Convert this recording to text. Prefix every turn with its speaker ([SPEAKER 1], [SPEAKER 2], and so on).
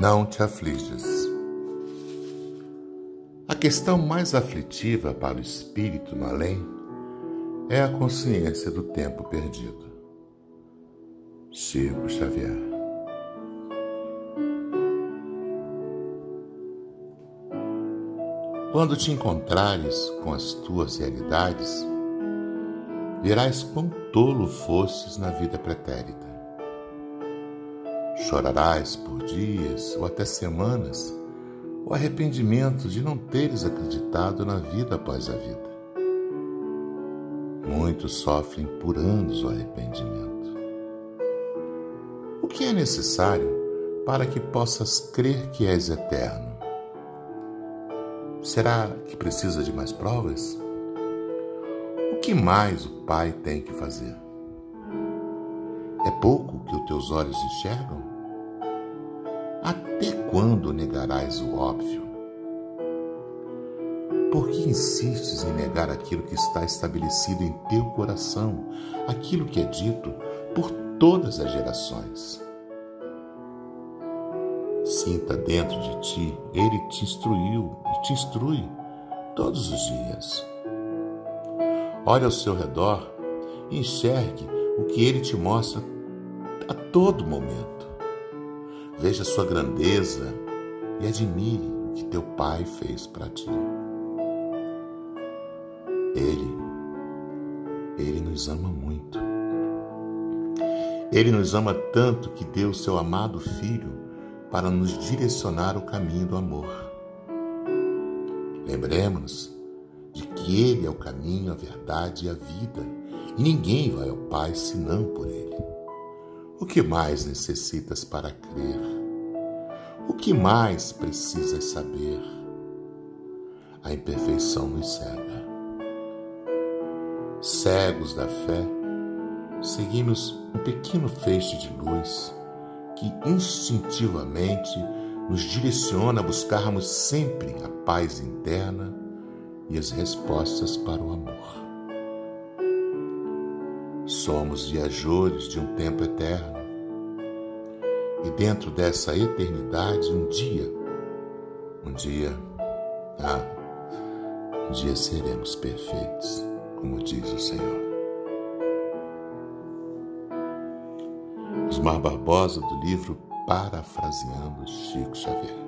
[SPEAKER 1] Não te afliges. A questão mais aflitiva para o espírito no além é a consciência do tempo perdido. Chico Xavier. Quando te encontrares com as tuas realidades, verás quão tolo fostes na vida pretérita Chorarás por dias ou até semanas o arrependimento de não teres acreditado na vida após a vida. Muitos sofrem por anos o arrependimento. O que é necessário para que possas crer que és eterno? Será que precisa de mais provas? O que mais o Pai tem que fazer? É pouco que os teus olhos enxergam? Até quando negarás o óbvio? Por que insistes em negar aquilo que está estabelecido em teu coração, aquilo que é dito por todas as gerações? Sinta dentro de ti, ele te instruiu e te instrui todos os dias. Olhe ao seu redor e enxergue o que ele te mostra a todo momento. Veja sua grandeza e admire o que teu Pai fez para ti. Ele, Ele nos ama muito. Ele nos ama tanto que deu seu amado Filho para nos direcionar o caminho do amor. Lembremos-nos de que Ele é o caminho, a verdade e a vida, e ninguém vai ao Pai senão por Ele. O que mais necessitas para crer? O que mais precisas saber? A imperfeição nos cega. Cegos da fé, seguimos um pequeno feixe de luz que instintivamente nos direciona a buscarmos sempre a paz interna e as respostas para o amor. Somos viajores de um tempo eterno. E dentro dessa eternidade, um dia, um dia, ah, um dia seremos perfeitos, como diz o Senhor. Osmar Barbosa, do livro Parafraseando Chico Xavier.